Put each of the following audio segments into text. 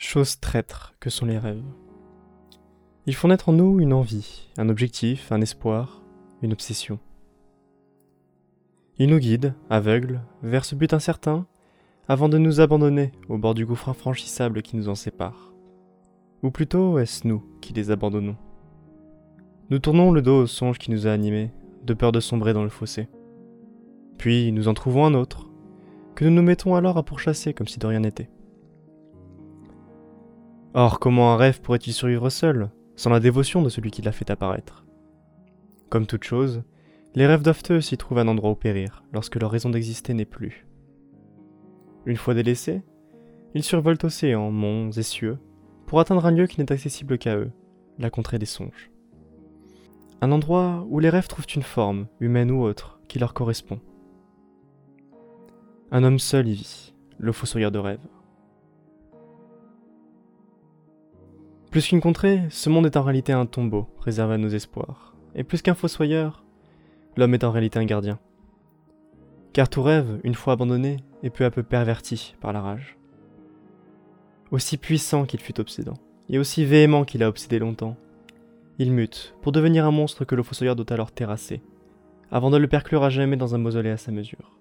Chose traître que sont les rêves. Ils font naître en nous une envie, un objectif, un espoir, une obsession. Ils nous guident, aveugles, vers ce but incertain, avant de nous abandonner au bord du gouffre infranchissable qui nous en sépare. Ou plutôt est-ce nous qui les abandonnons? Nous tournons le dos au songe qui nous a animés, de peur de sombrer dans le fossé. Puis nous en trouvons un autre, que nous nous mettons alors à pourchasser comme si de rien n'était. Or, comment un rêve pourrait-il survivre seul, sans la dévotion de celui qui l'a fait apparaître? Comme toute chose, les rêves doivent eux s'y trouver un endroit où périr, lorsque leur raison d'exister n'est plus. Une fois délaissés, ils survolent océans, monts et cieux, pour atteindre un lieu qui n'est accessible qu'à eux, la contrée des songes. Un endroit où les rêves trouvent une forme, humaine ou autre, qui leur correspond. Un homme seul y vit, le fossoyeur de rêves. Plus qu'une contrée, ce monde est en réalité un tombeau réservé à nos espoirs. Et plus qu'un fossoyeur, l'homme est en réalité un gardien. Car tout rêve, une fois abandonné, est peu à peu perverti par la rage. Aussi puissant qu'il fut obsédant, et aussi véhément qu'il a obsédé longtemps, il mute pour devenir un monstre que le fossoyeur doit alors terrasser, avant de le perclure à jamais dans un mausolée à sa mesure.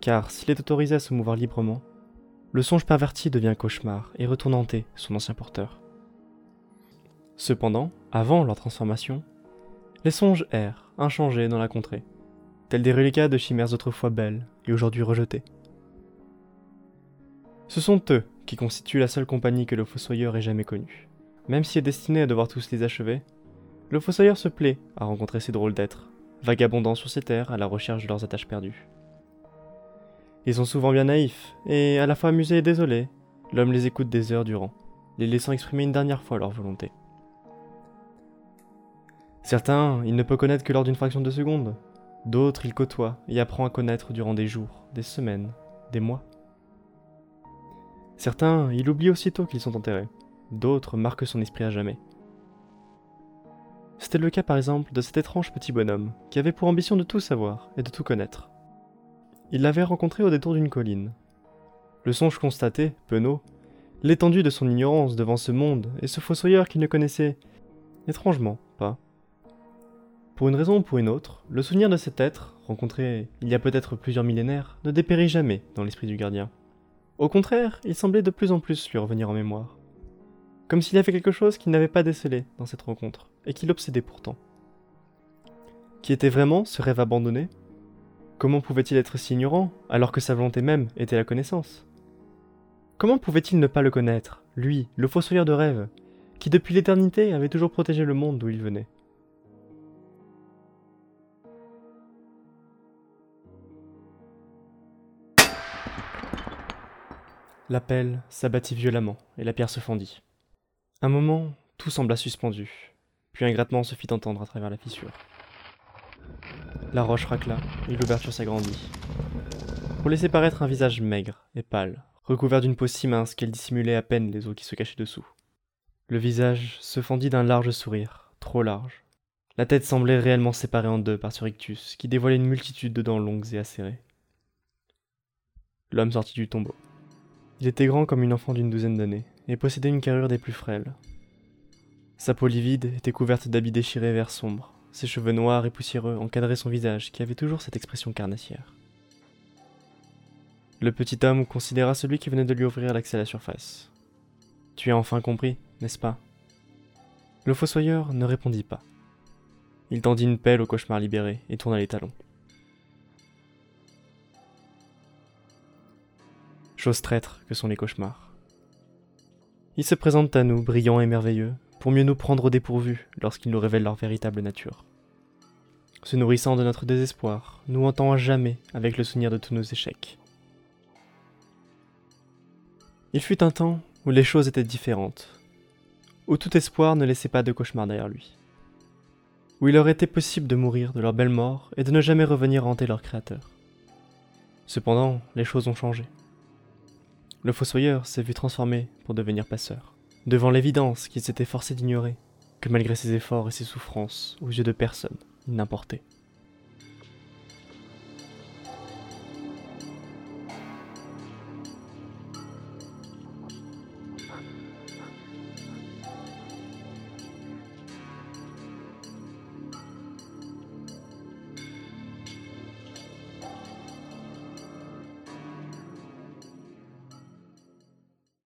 Car s'il est autorisé à se mouvoir librement, le songe perverti devient cauchemar et retourne hanter son ancien porteur. Cependant, avant leur transformation, les songes errent, inchangés dans la contrée, tels des reliquats de chimères autrefois belles et aujourd'hui rejetées. Ce sont eux qui constituent la seule compagnie que le fossoyeur ait jamais connue. Même s'il est destiné à devoir tous les achever, le fossoyeur se plaît à rencontrer ces drôles d'êtres, vagabondant sur ces terres à la recherche de leurs attaches perdues. Ils sont souvent bien naïfs, et à la fois amusés et désolés, l'homme les écoute des heures durant, les laissant exprimer une dernière fois leur volonté. Certains, il ne peut connaître que lors d'une fraction de seconde. D'autres, il côtoie et apprend à connaître durant des jours, des semaines, des mois. Certains, il oublie aussitôt qu'ils sont enterrés. D'autres marquent son esprit à jamais. C'était le cas par exemple de cet étrange petit bonhomme, qui avait pour ambition de tout savoir et de tout connaître. Il l'avait rencontré au détour d'une colline. Le songe constaté, penaud, l'étendue de son ignorance devant ce monde et ce fossoyeur qu'il ne connaissait, étrangement, pas. Pour une raison ou pour une autre, le souvenir de cet être, rencontré il y a peut-être plusieurs millénaires, ne dépérit jamais dans l'esprit du gardien. Au contraire, il semblait de plus en plus lui revenir en mémoire. Comme s'il y avait quelque chose qu'il n'avait pas décelé dans cette rencontre, et qui l'obsédait pourtant. Qui était vraiment ce rêve abandonné? Comment pouvait-il être si ignorant, alors que sa volonté même était la connaissance? Comment pouvait-il ne pas le connaître, lui, le fossoyeur de rêve, qui depuis l'éternité avait toujours protégé le monde d'où il venait? L'appel s'abattit violemment, et la pierre se fendit. Un moment, tout sembla suspendu, puis un grattement se fit entendre à travers la fissure. La roche racla, et l'ouverture s'agrandit. Pour laisser paraître un visage maigre et pâle, recouvert d'une peau si mince qu'elle dissimulait à peine les os qui se cachaient dessous. Le visage se fendit d'un large sourire, trop large. La tête semblait réellement séparée en deux par ce rictus qui dévoilait une multitude de dents longues et acérées. L'homme sortit du tombeau. Il était grand comme une enfant d'une douzaine d'années, et possédait une carrure des plus frêles. Sa peau livide était couverte d'habits déchirés vert sombre, ses cheveux noirs et poussiéreux encadraient son visage qui avait toujours cette expression carnassière. Le petit homme considéra celui qui venait de lui ouvrir l'accès à la surface. Tu as enfin compris, n'est-ce pas? Le fossoyeur ne répondit pas. Il tendit une pelle au cauchemar libéré et tourna les talons. Chose traître que sont les cauchemars. Ils se présentent à nous, brillants et merveilleux, pour mieux nous prendre au dépourvu lorsqu'ils nous révèlent leur véritable nature. Se nourrissant de notre désespoir, nous hantant à jamais avec le souvenir de tous nos échecs. Il fut un temps où les choses étaient différentes, où tout espoir ne laissait pas de cauchemar derrière lui, où il leur était possible de mourir de leur belle mort et de ne jamais revenir hanter leur créateur. Cependant, les choses ont changé. Le fossoyeur s'est vu transformé pour devenir passeur, devant l'évidence qu'il s'était forcé d'ignorer, que malgré ses efforts et ses souffrances, aux yeux de personne, il n'importait.